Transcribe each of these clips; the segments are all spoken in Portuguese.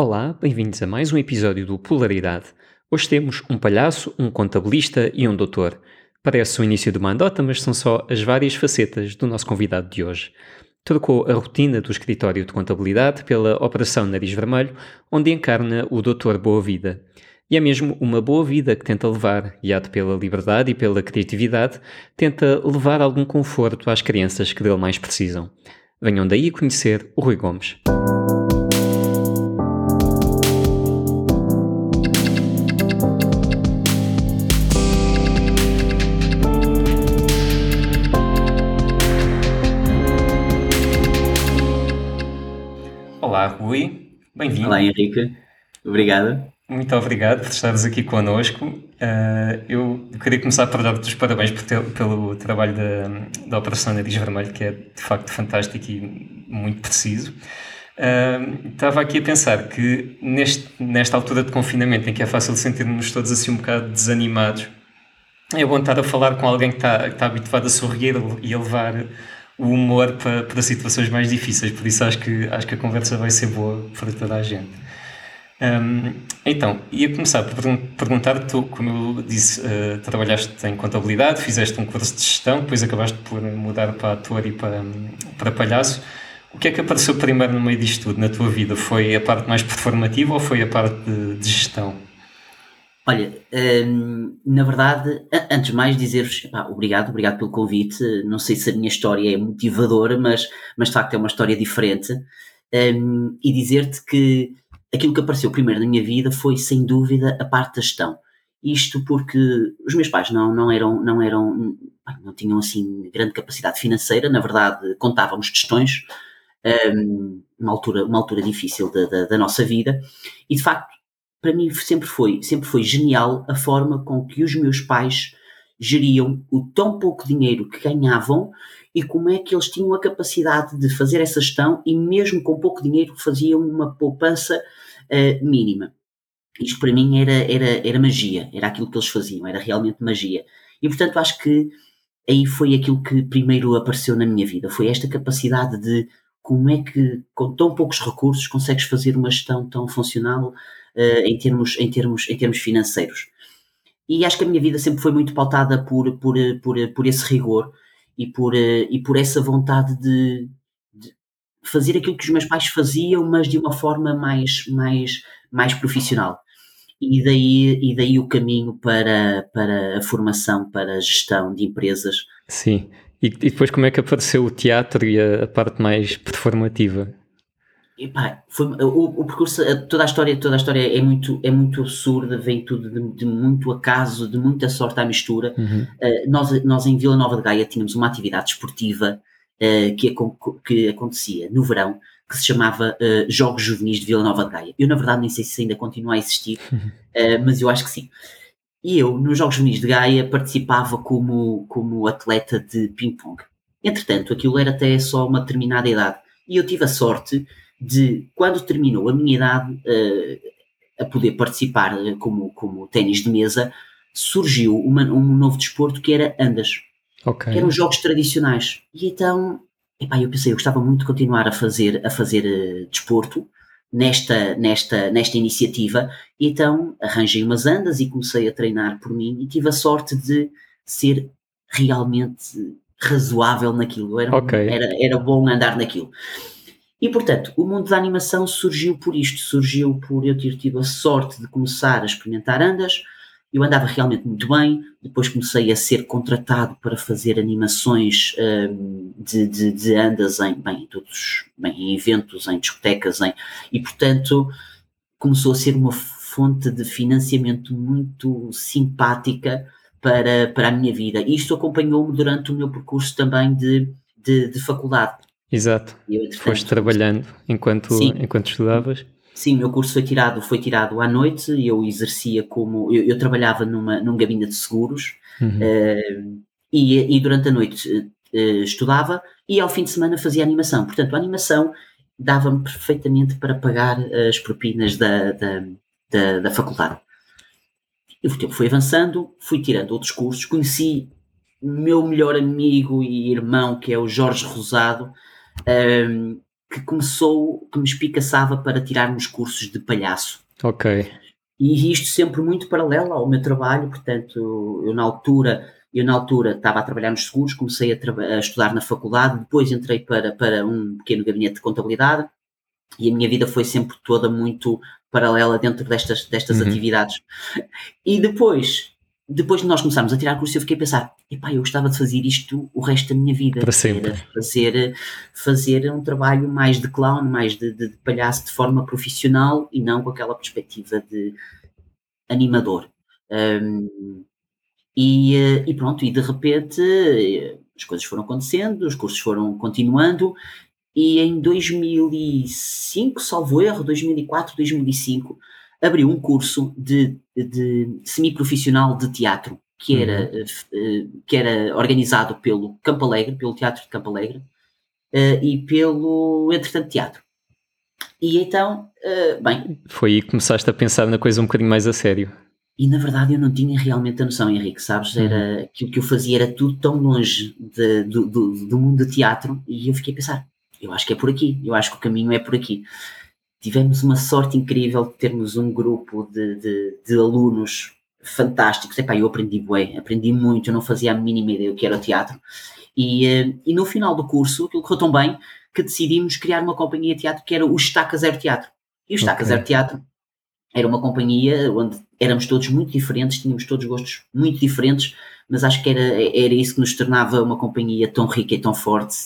Olá, bem-vindos a mais um episódio do Polaridade. Hoje temos um palhaço, um contabilista e um doutor. Parece o início de uma andota, mas são só as várias facetas do nosso convidado de hoje. Trocou a rotina do escritório de contabilidade pela Operação Nariz Vermelho, onde encarna o Doutor Boa Vida. E é mesmo uma boa vida que tenta levar, guiado pela liberdade e pela criatividade, tenta levar algum conforto às crianças que dele mais precisam. Venham daí conhecer o Rui Gomes. Rui. Bem-vindo. Olá, Henrique. Obrigado. Muito obrigado por estares aqui connosco. Uh, eu queria começar por dar-te os parabéns ter, pelo trabalho da, da Operação Nariz Vermelho, que é de facto fantástico e muito preciso. Uh, estava aqui a pensar que neste, nesta altura de confinamento, em que é fácil sentirmos todos assim um bocado desanimados, é bom estar a falar com alguém que está, que está habituado a sorrir e a levar o humor para, para situações mais difíceis, por isso acho que, acho que a conversa vai ser boa para toda a gente. Um, então, ia começar por perguntar, tu, como eu disse, uh, trabalhaste em contabilidade, fizeste um curso de gestão, depois acabaste por mudar para ator e para, para palhaço. O que é que apareceu primeiro no meio disto tudo na tua vida? Foi a parte mais performativa ou foi a parte de, de gestão? Olha, hum, na verdade, antes de mais dizer-vos obrigado, obrigado pelo convite. Não sei se a minha história é motivadora, mas, mas de facto é uma história diferente. Hum, e dizer-te que aquilo que apareceu primeiro na minha vida foi, sem dúvida, a parte da gestão. Isto porque os meus pais não, não eram, não eram, não tinham assim grande capacidade financeira, na verdade contávamos gestões, um, uma altura, uma altura difícil da, da, da nossa vida, e de facto para mim sempre foi, sempre foi genial a forma com que os meus pais geriam o tão pouco dinheiro que ganhavam e como é que eles tinham a capacidade de fazer essa gestão e mesmo com pouco dinheiro faziam uma poupança uh, mínima. Isto para mim era, era, era magia, era aquilo que eles faziam, era realmente magia. E portanto acho que aí foi aquilo que primeiro apareceu na minha vida, foi esta capacidade de como é que com tão poucos recursos consegues fazer uma gestão tão funcional uh, em, termos, em, termos, em termos financeiros. E acho que a minha vida sempre foi muito pautada por, por, por, por esse rigor e por, uh, e por essa vontade de, de, fazer aquilo que os meus pais faziam, mas de uma forma mais, mais, mais profissional. E daí, e daí o caminho para, para a formação, para a gestão de empresas. Sim. E, depois como é que apareceu o teatro e a parte mais performativa? Epá, foi, o, o, percurso, toda a história, toda a história é muito, é muito absurda, vem tudo de, de muito acaso, de muita sorte à mistura. Uhum. Uh, nós, nós em Vila Nova de Gaia tínhamos uma atividade esportiva uh, que, que acontecia no verão, que se chamava uh, Jogos Juvenis de Vila Nova de Gaia. Eu, na verdade, nem sei se ainda continua a existir, uhum. mas eu acho que sim. E eu, nos Jogos Juvenis de Gaia, participava como, como atleta de ping-pong. Entretanto, aquilo era até só uma determinada idade. E eu tive a sorte de quando terminou a minha idade uh, a poder participar uh, como, como ténis de mesa, surgiu uma, um novo desporto que era andas. Okay. Que eram jogos tradicionais. E então, epá, eu pensei, eu gostava muito de continuar a fazer, a fazer uh, desporto nesta, nesta, nesta iniciativa. E então arranjei umas andas e comecei a treinar por mim e tive a sorte de ser realmente razoável naquilo. Era, okay. era, era bom andar naquilo. E, portanto, o mundo da animação surgiu por isto, surgiu por eu ter tido a sorte de começar a experimentar andas, eu andava realmente muito bem, depois comecei a ser contratado para fazer animações um, de, de, de, andas em, bem, todos, bem, em eventos, em discotecas, em, e portanto começou a ser uma fonte de financiamento muito simpática para, para a minha vida. E isto acompanhou-me durante o meu percurso também de, de, de faculdade. Exato. Eu, Foste trabalhando enquanto, enquanto estudavas? Sim, o meu curso foi tirado, foi tirado à noite e eu exercia como. Eu, eu trabalhava numa, num gabinete de seguros uhum. uh, e, e, durante a noite uh, estudava e ao fim de semana fazia animação. Portanto, a animação dava-me perfeitamente para pagar as propinas da, da, da, da faculdade. E o tempo foi avançando, fui tirando outros cursos, conheci o meu melhor amigo e irmão, que é o Jorge Rosado, um, que começou, que me espicaçava para tirarmos cursos de palhaço. Ok. E isto sempre muito paralelo ao meu trabalho, portanto, eu na altura, eu na altura estava a trabalhar nos seguros, comecei a, a estudar na faculdade, depois entrei para, para um pequeno gabinete de contabilidade e a minha vida foi sempre toda muito paralela dentro destas, destas uhum. atividades. E depois, depois de nós começarmos a tirar curso, eu fiquei a pensar, epá, eu gostava de fazer isto o resto da minha vida. Para sempre. Fazer, fazer um trabalho mais de clown, mais de, de, de, palhaço de forma profissional e não com aquela perspectiva de animador. Um, e, e, pronto, e de repente as coisas foram acontecendo, os cursos foram continuando e em 2005, salvo erro, 2004, 2005, abriu um curso de, de semiprofissional de teatro que era, uhum. que era organizado pelo Campo Alegre, pelo Teatro de Campo Alegre uh, e pelo Entretanto Teatro. E então, uh, bem. Foi aí que começaste a pensar na coisa um bocadinho mais a sério. E na verdade eu não tinha realmente a noção, Henrique, sabes? Era uhum. que o que eu fazia era tudo tão longe de, do, do, do mundo do teatro e eu fiquei a pensar: eu acho que é por aqui, eu acho que o caminho é por aqui tivemos uma sorte incrível de termos um grupo de, de, de alunos fantásticos. Epá, eu aprendi bué, aprendi muito, eu não fazia a mínima ideia do que era o teatro. E, eh, e no final do curso, aquilo correu tão bem que decidimos criar uma companhia de teatro que era o Estaca Zero Teatro. E o Estaca okay. Zero Teatro era uma companhia onde éramos todos muito diferentes, tínhamos todos gostos muito diferentes, mas acho que era, era isso que nos tornava uma companhia tão rica e tão forte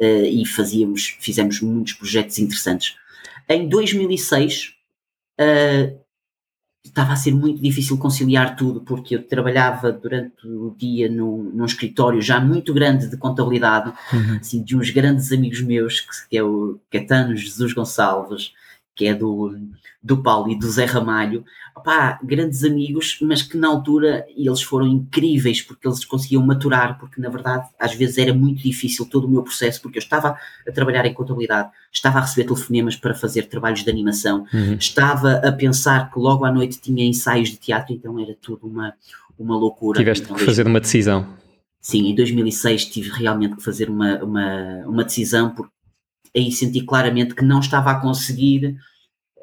uh, e fazíamos, fizemos muitos projetos interessantes. Em 2006 uh, estava a ser muito difícil conciliar tudo, porque eu trabalhava durante o dia num, num escritório já muito grande de contabilidade, uhum. assim, de uns grandes amigos meus, que, que é o Catano Jesus Gonçalves, que é do, do Paulo e do Zé Ramalho, opá, grandes amigos, mas que na altura eles foram incríveis porque eles conseguiam maturar, porque na verdade às vezes era muito difícil todo o meu processo, porque eu estava a trabalhar em contabilidade, estava a receber telefonemas para fazer trabalhos de animação, uhum. estava a pensar que logo à noite tinha ensaios de teatro, então era tudo uma, uma loucura. Tiveste então, que fazer uma decisão. Sim, em 2006 tive realmente que fazer uma, uma, uma decisão, porque aí senti claramente que não estava a conseguir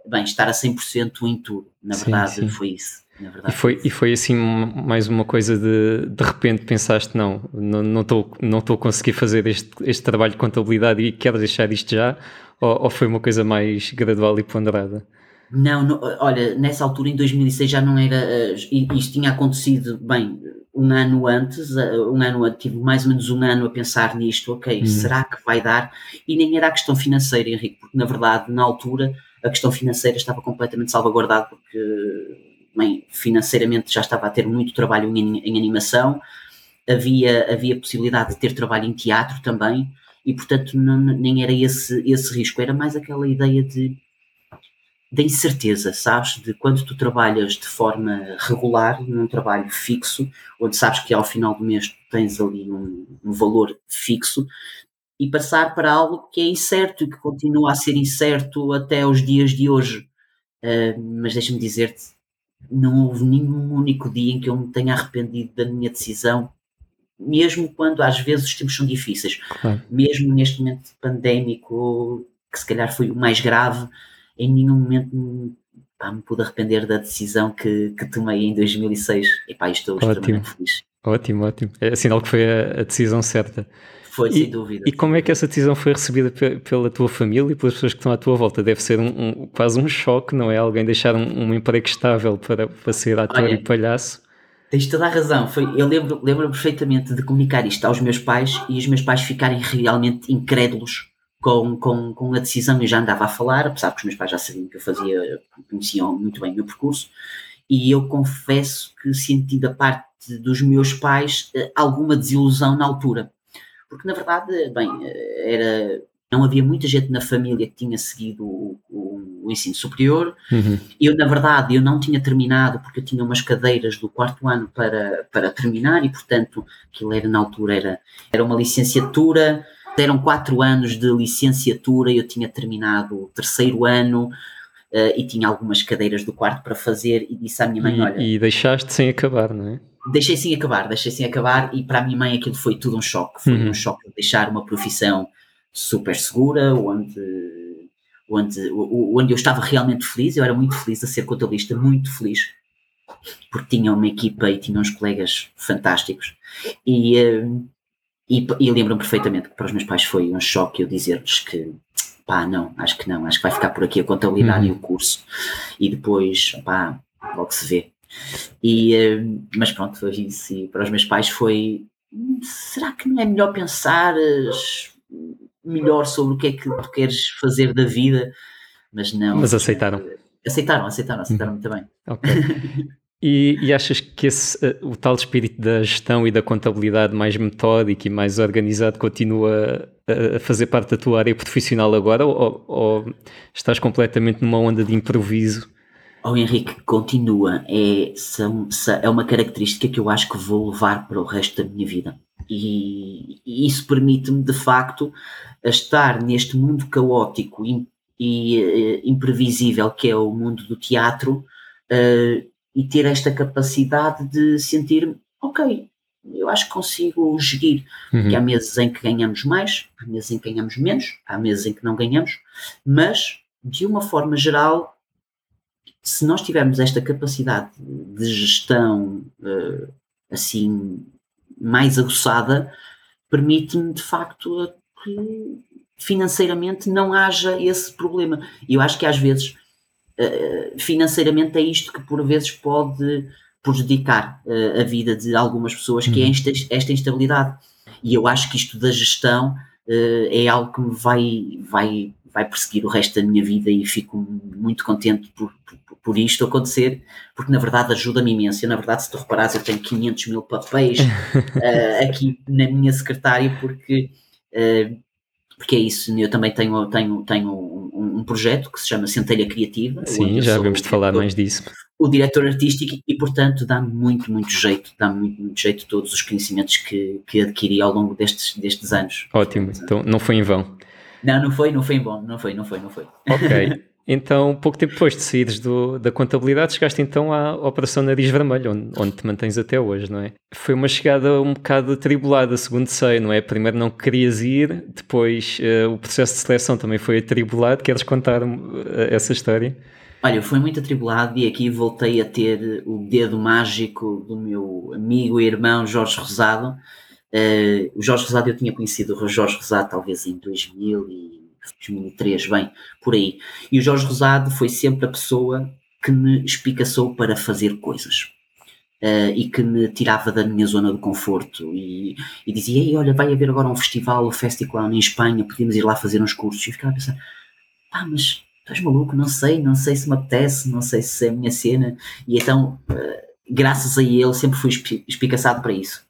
bem, estar a 100% em tudo. Na verdade, sim, sim. foi isso. Verdade, e, foi, e foi assim mais uma coisa de de repente pensaste não, não estou não a conseguir fazer este, este trabalho de contabilidade e quero deixar isto já ou, ou foi uma coisa mais gradual e ponderada? Não, não, olha, nessa altura em 2006 já não era, uh, isto tinha acontecido, bem, um ano antes, uh, um ano antes, tive mais ou menos um ano a pensar nisto, ok, hum. será que vai dar? E nem era a questão financeira, Henrique, porque na verdade, na altura, a questão financeira estava completamente salvaguardada, porque, bem, financeiramente já estava a ter muito trabalho em, em animação, havia, havia possibilidade de ter trabalho em teatro também, e portanto não, nem era esse, esse risco, era mais aquela ideia de da incerteza, sabes? De quando tu trabalhas de forma regular, num trabalho fixo, onde sabes que ao final do mês tens ali um, um valor fixo, e passar para algo que é incerto e que continua a ser incerto até os dias de hoje. Uh, mas deixa-me dizer-te, não houve nenhum único dia em que eu me tenha arrependido da minha decisão, mesmo quando às vezes os tempos são difíceis, mesmo neste momento pandémico, que se calhar foi o mais grave em nenhum momento pá, me pude arrepender da decisão que, que tomei em 2006. E pá, estou ótimo. extremamente feliz. Ótimo, ótimo. É sinal que foi a, a decisão certa. Foi, e, sem dúvida. E como é que essa decisão foi recebida pela tua família e pelas pessoas que estão à tua volta? Deve ser um, um quase um choque, não é? Alguém deixar um, um emprego estável para, para ser ator Olha, e palhaço. Tens toda a razão. Foi, eu lembro, lembro perfeitamente de comunicar isto aos meus pais e os meus pais ficarem realmente incrédulos com, com, com a decisão eu já andava a falar, apesar que os meus pais já sabiam que eu fazia, conheciam muito bem o meu percurso, e eu confesso que senti da parte dos meus pais eh, alguma desilusão na altura, porque na verdade, bem, eh, era, não havia muita gente na família que tinha seguido o, o, o ensino superior, uhum. eu na verdade eu não tinha terminado porque eu tinha umas cadeiras do quarto ano para, para terminar e portanto aquilo era na altura era, era uma licenciatura, eram quatro anos de licenciatura, eu tinha terminado o terceiro ano uh, e tinha algumas cadeiras do quarto para fazer e disse à minha mãe, e, olha... E deixaste sem acabar, não é? Deixei sem acabar, deixei sem acabar e para a minha mãe aquilo foi tudo um choque, foi uhum. um choque de deixar uma profissão super segura, onde, onde, onde eu estava realmente feliz, eu era muito feliz a ser contabilista, muito feliz, porque tinha uma equipa e tinha uns colegas fantásticos. E, eh, e, e lembro-me perfeitamente que para os meus pais foi um choque eu dizer-lhes que pá, não, acho que não, acho que vai ficar por aqui a contabilidade uhum. e o curso. E depois, pá, logo se vê. E, eh, mas pronto, foi isso. E para os meus pais foi: será que não é melhor pensar melhor sobre o que é que tu queres fazer da vida? Mas não. Mas aceitaram. Aceitaram, aceitaram, aceitaram muito bem. Ok. E, e, achas que esse, eh, o tal espírito da gestão e da contabilidade mais metódico e mais organizado continua a, fazer parte da tua área profissional agora ou, ou, estás completamente numa onda de improviso? Oh, Henrique, continua. É, são, é uma característica que eu acho que vou levar para o resto da minha vida. E, e isso permite-me, de facto, estar neste mundo caótico e, e uh, imprevisível que é o mundo do teatro. Uh, e ter esta capacidade de sentir, ok, eu acho que consigo gerir. Uhum. Que há meses em que ganhamos mais, há meses em que ganhamos menos, há meses em que não ganhamos, mas de uma forma geral, se nós tivermos esta capacidade de gestão uh, assim mais aguçada, permite-me de facto que financeiramente não haja esse problema. E eu acho que às vezes eh, financeiramente é isto que por vezes pode prejudicar uh, a vida de algumas pessoas, que é uhum. esta, esta instabilidade. E eu acho que isto da gestão uh, é algo que me vai, vai, vai perseguir o resto da minha vida e fico muito contente por, por, por isto acontecer, porque na verdade ajuda-me imenso. Eu, na verdade, se tu reparares, eu tenho 500 mil papéis aqui na minha secretária, porque porque é isso, eu também tenho, tenho, tenho um, um projeto que se chama Centelha Criativa. Sim, já vamos de falar mais disso. O diretor artístico e, portanto, dá-me muito, muito jeito, dá-me muito, muito jeito todos os conhecimentos que, que adquiri ao longo destes, destes anos. Ótimo, então não foi em vão. Não, não foi, não foi em vão, não foi, não foi, não foi. Ok. Então, pouco tempo depois de saíres do, da contabilidade, chegaste então à Operação Nariz Vermelho, onde, onde, te mantens até hoje, não é? Foi uma chegada um bocado atribulada, segundo sei, não é? Primeiro não querias ir, depois uh, o processo de seleção também foi atribulado. Queres contar uh, essa história? Olha, foi muito atribulado e aqui voltei a ter o dedo mágico do meu amigo e irmão Jorge Rosado. Uh, o Jorge Rosado eu tinha conhecido o Jorge Rosado talvez em 2000 e 2003, bem, por aí. E o Jorge Rosado foi sempre a pessoa que me espicaçou para fazer coisas. Uh, e que me tirava da minha zona de conforto e, e dizia, Ei, olha, vai haver agora um festival, o Festival em Espanha, podíamos ir lá fazer uns cursos. E eu ficava a pensar, pá, mas estás maluco, não sei, não sei se me apetece, não sei se é a minha cena. E então, uh, graças a ele, sempre fui espicaçado para isso.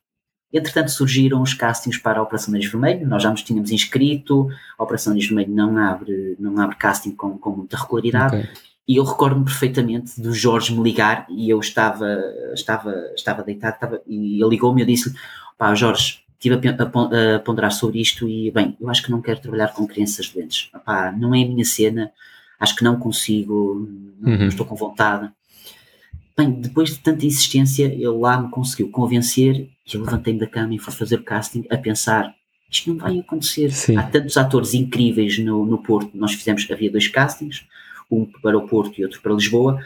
Entretanto, surgiram os castings para a Operação Nariz Vermelho, nós já nos tínhamos inscrito, a Operação Nariz Vermelho não abre, não abre casting com, com muita regularidade, okay. e eu recordo-me perfeitamente do Jorge me ligar, e eu estava, estava, estava deitado, estava, e ele ligou-me e eu disse-lhe, pá, Jorge, estive a, ponderar sobre isto e, bem, eu acho que não quero trabalhar com crianças doentes, pá, não é a minha cena, acho que não consigo, não, uhum. não estou com vontade. Bem, depois de tanta insistência, ele lá me conseguiu convencer e eu levantei-me da cama e fui fazer o casting a pensar isto não vai acontecer. Sim. Há tantos atores incríveis no, no Porto. Nós fizemos, havia dois castings, um para o Porto e outro para Lisboa,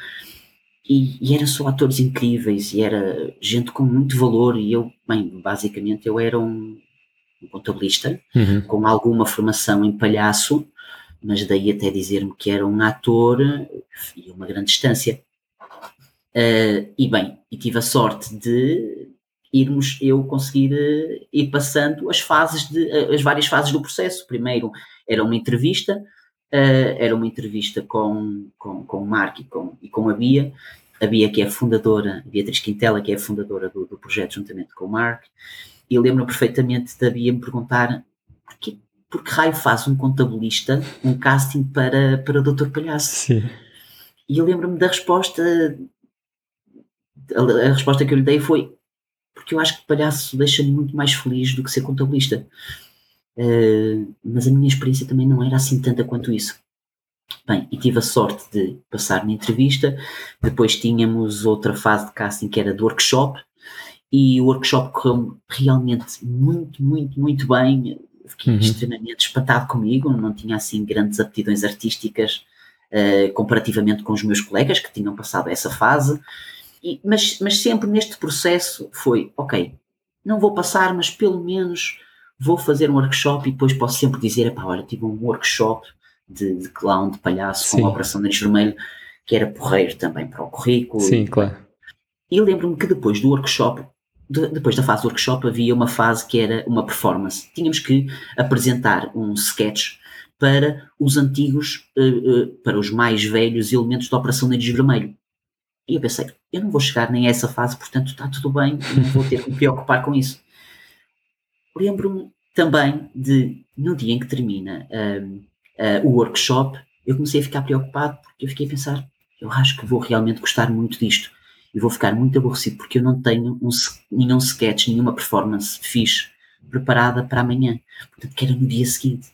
e, e eram só atores incríveis e era gente com muito valor. E eu, bem, basicamente, eu era um, um contabilista uhum. com alguma formação em palhaço, mas daí até dizer-me que era um ator e uma grande distância. Uh, e bem, e tive a sorte de irmos eu conseguir uh, ir passando as fases de uh, as várias fases do processo. Primeiro era uma entrevista, era uma entrevista com, com, com o Marco e com, e com a Bia, a Bia que é a fundadora, Beatriz Quintela, que é a fundadora do, do projeto juntamente com o Mark, e eu lembro perfeitamente da Bia me perguntar porquê, por que raio faz um contabilista um casting para, para o Doutor Palhaço? Sim. E eu lembro-me da resposta a, a, resposta que eu lhe dei foi porque eu acho que palhaço deixa-me muito mais feliz do que ser contabilista. Uh, mas a minha experiência também não era assim tanta quanto isso. Bem, e tive a sorte de passar na entrevista, depois tínhamos outra fase de casting que era do workshop, e o workshop correu realmente muito, muito, muito bem. fiquei uhum. extremamente espantado comigo, não tinha assim grandes aptidões artísticas uh, comparativamente com os meus colegas que tinham passado essa fase, e, mas, mas sempre neste processo foi, ok, não vou passar, mas pelo menos vou fazer um workshop e depois posso sempre dizer, pá, olha, tive um workshop de, de clown, de palhaço, Sim. com a Operação Nariz Vermelho, que era porreiro também para o currículo. Sim, e, claro. E lembro-me que depois do workshop, de, depois da fase do workshop, havia uma fase que era uma performance. Tínhamos que apresentar um sketch para os antigos, uh, uh, para os mais velhos elementos da Operação Nariz Vermelho. E eu pensei, eu não vou chegar nem a essa fase, portanto está tudo bem, não vou ter que me preocupar com isso. Lembro-me também de, no dia em que termina uh, o workshop, eu comecei a ficar preocupado porque eu fiquei a pensar, eu acho que vou realmente gostar muito disto e vou ficar muito aborrecido porque eu não tenho um, nenhum sketch, nenhuma performance fixe preparada para amanhã. Portanto, que era no dia seguinte.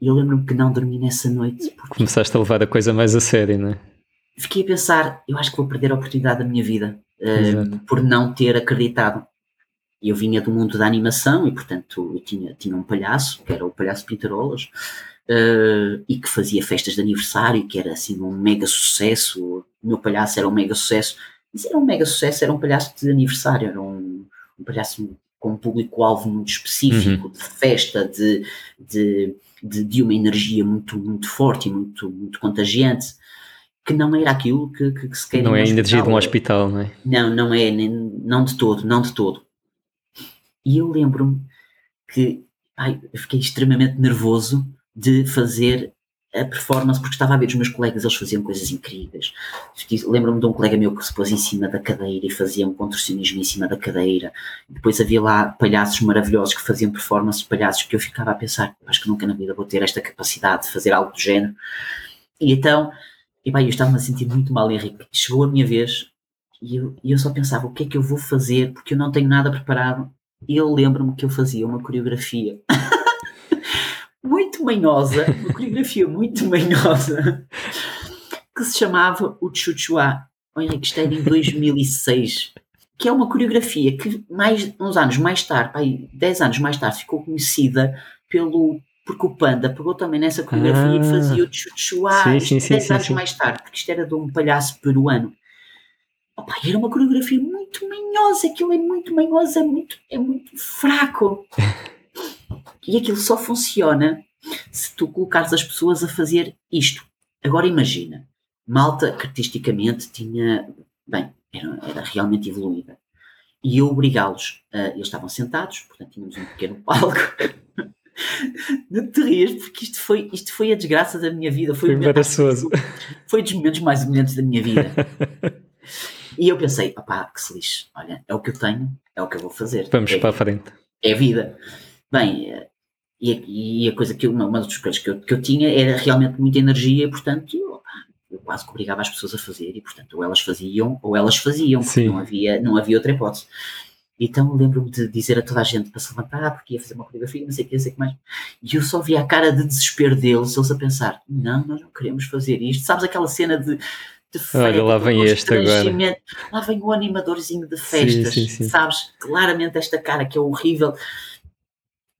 E eu lembro-me que não dormi nessa noite. Porque... Começaste a levar a coisa mais a sério, não é? Fiquei a pensar, eu acho que vou perder a oportunidade da minha vida uh, por não ter acreditado. Eu vinha do mundo da animação e, portanto, eu tinha, tinha um palhaço, que era o Palhaço Pintarolas, uh, e que fazia festas de aniversário, que era assim um mega sucesso. O meu palhaço era um mega sucesso. Mas era um mega sucesso, era um palhaço de aniversário, era um, um palhaço com um público-alvo muito específico, uhum. de festa, de, de, de, de, uma energia muito, muito forte e muito, muito contagiante, que não era aquilo que, que, que se quer. Não é a energia de um hospital, não é? Não, não é, nem, não de todo, não de todo. E eu lembro-me que ai, eu fiquei extremamente nervoso de fazer a performance, porque estava a ver os meus colegas, eles faziam coisas incríveis. Lembro-me de um colega meu que se pôs em cima da cadeira e fazia um contorcionismo em cima da cadeira. Depois havia lá palhaços maravilhosos que faziam performances, palhaços que eu ficava a pensar, acho que nunca na vida vou ter esta capacidade de fazer algo do género. E então, e bem, eu estava-me a sentir muito mal, Henrique. Chegou a minha vez e eu, e eu só pensava, o que é que eu vou fazer? Porque eu não tenho nada preparado. E eu lembro-me que eu fazia uma coreografia. muito manhosa, uma coreografia muito manhosa, que se chamava o Chuchuá. Olha, que isto era em 2006, que é uma coreografia que mais, uns anos mais tarde, pai, 10 anos mais tarde, ficou conhecida pelo porque o Panda pegou também nessa coreografia ah, e fazia o Chuchuá 10 anos sim. mais tarde, porque isto era de um palhaço peruano. Opa, era uma coreografia muito manhosa, aquilo é muito manhoso, é muito, é muito fraco. E aquilo só funciona se tu colocares as pessoas a fazer isto. Agora imagina, Malta que artisticamente tinha, bem, era, era realmente evoluída. E eu obrigá-los, uh, eles estavam sentados, portanto tínhamos um pequeno palco. Não te rias, porque isto foi, isto foi a desgraça da minha vida. Foi, foi, foi dos momentos mais humilhantes da minha vida. e eu pensei, papá, que se lixe, olha, é o que eu tenho, é o que eu vou fazer. Vamos é, para a frente. É vida. Bem, e a, e a coisa que eu, uma, uma das coisas que eu, que eu tinha era realmente muita energia, portanto eu, eu quase que obrigava as pessoas a fazer, e portanto ou elas faziam ou elas faziam, porque não havia, não havia outra hipótese. Então lembro-me de dizer a toda a gente para se levantar, porque ia fazer uma coreografia, não sei o que, não sei o que mais. E eu só via a cara de desespero deles, eles a pensar: não, nós não queremos fazer isto. Sabes aquela cena de. de feita, Olha, lá vem este agora. Lá vem o animadorzinho de festas, sim, sim, sim. sabes? Claramente esta cara que é horrível.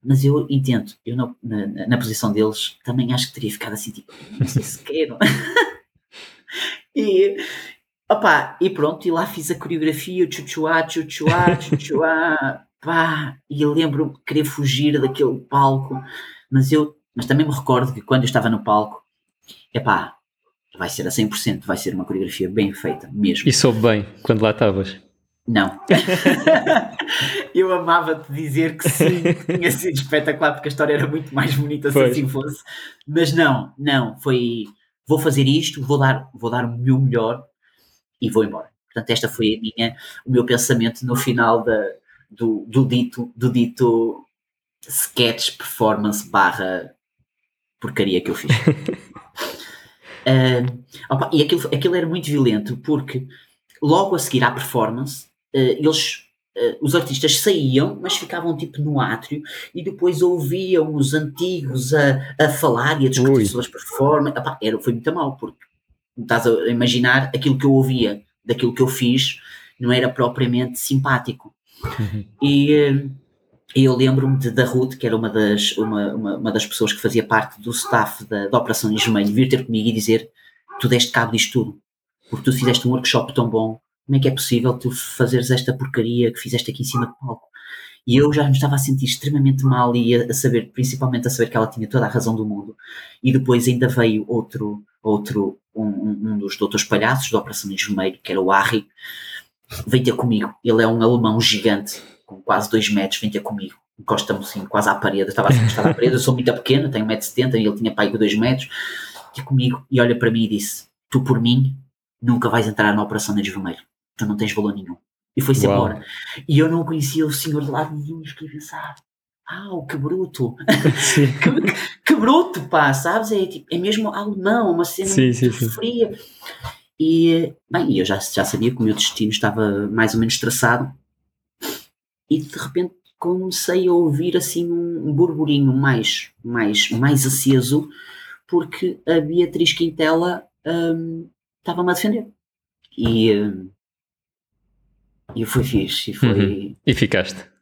Mas eu entendo, eu na, na, na, posição deles também acho que teria ficado assim, tipo, não sei se quero. e, opa, e pronto, e lá fiz a coreografia, chuchuá, chuchuá, chuchuá, pá, e eu lembro-me de querer fugir daquele palco, mas eu, mas também me recordo que quando eu estava no palco, é pá, vai ser a 100%, vai ser uma coreografia bem feita, mesmo. E soube bem, quando lá estavas? Não. eu amava-te dizer que sim, que tinha sido espetacular, porque a história era muito mais bonita se assim fosse. Mas não, não, foi. Vou fazer isto, vou dar, vou dar o meu melhor e vou embora. Portanto, esta foi a minha, o meu pensamento no final da, do, do, dito, do dito sketch performance barra porcaria que eu fiz. uh, opa, e aquilo, aquilo era muito violento porque logo a seguir à performance uh, eles uh, os artistas saíam, mas ficavam tipo no átrio e depois ouviam os antigos a, a falar e a discutir Ui. sobre as performances. Epá, era, foi muito mal, porque estás a imaginar aquilo que eu ouvia daquilo que eu fiz não era propriamente simpático. Uhum. E, uh, E eu lembro-me da Ruth, que era uma das, uma, uma, uma, das pessoas que fazia parte do staff da, da Operação Vermelho, vir ter comigo e dizer: Tu deste cabo disto tudo, porque tu fizeste um workshop tão bom, como é que é possível tu fazeres esta porcaria que fizeste aqui em cima do palco? E eu já me estava a sentir extremamente mal e a, a, saber, principalmente a saber que ela tinha toda a razão do mundo. E depois ainda veio outro, outro um, um dos doutores palhaços da Operação de Vermelho, que era o Harry, veio ter comigo. Ele é um alemão gigante, com quase 2 metros, vem ter comigo. Encosta-me assim, quase à parede. Eu estava assim encostado à parede, eu sou muito pequeno, tenho 1,70m e ele tinha pai com 2 metros. Veio comigo e olha para mim e disse: Tu por mim nunca vais entrar na Operação de Vermelho. Tu não tens valor nenhum. E foi-se embora. E eu não conhecia o senhor de lado nenhum e fiquei a pensar. Ah, que bruto! que, que, bruto, pá, sabes? É, tipo, é mesmo alemão, uma cena sim, sim, sim. fria. E, bem, eu já, já sabia que o meu destino estava mais ou menos traçado. E de repente comecei a ouvir assim um burburinho mais, mais, mais aceso, porque a Beatriz Quintela hum, estava-me a defender. E, hum, e foi fixe. E, foi... Uhum. e ficaste?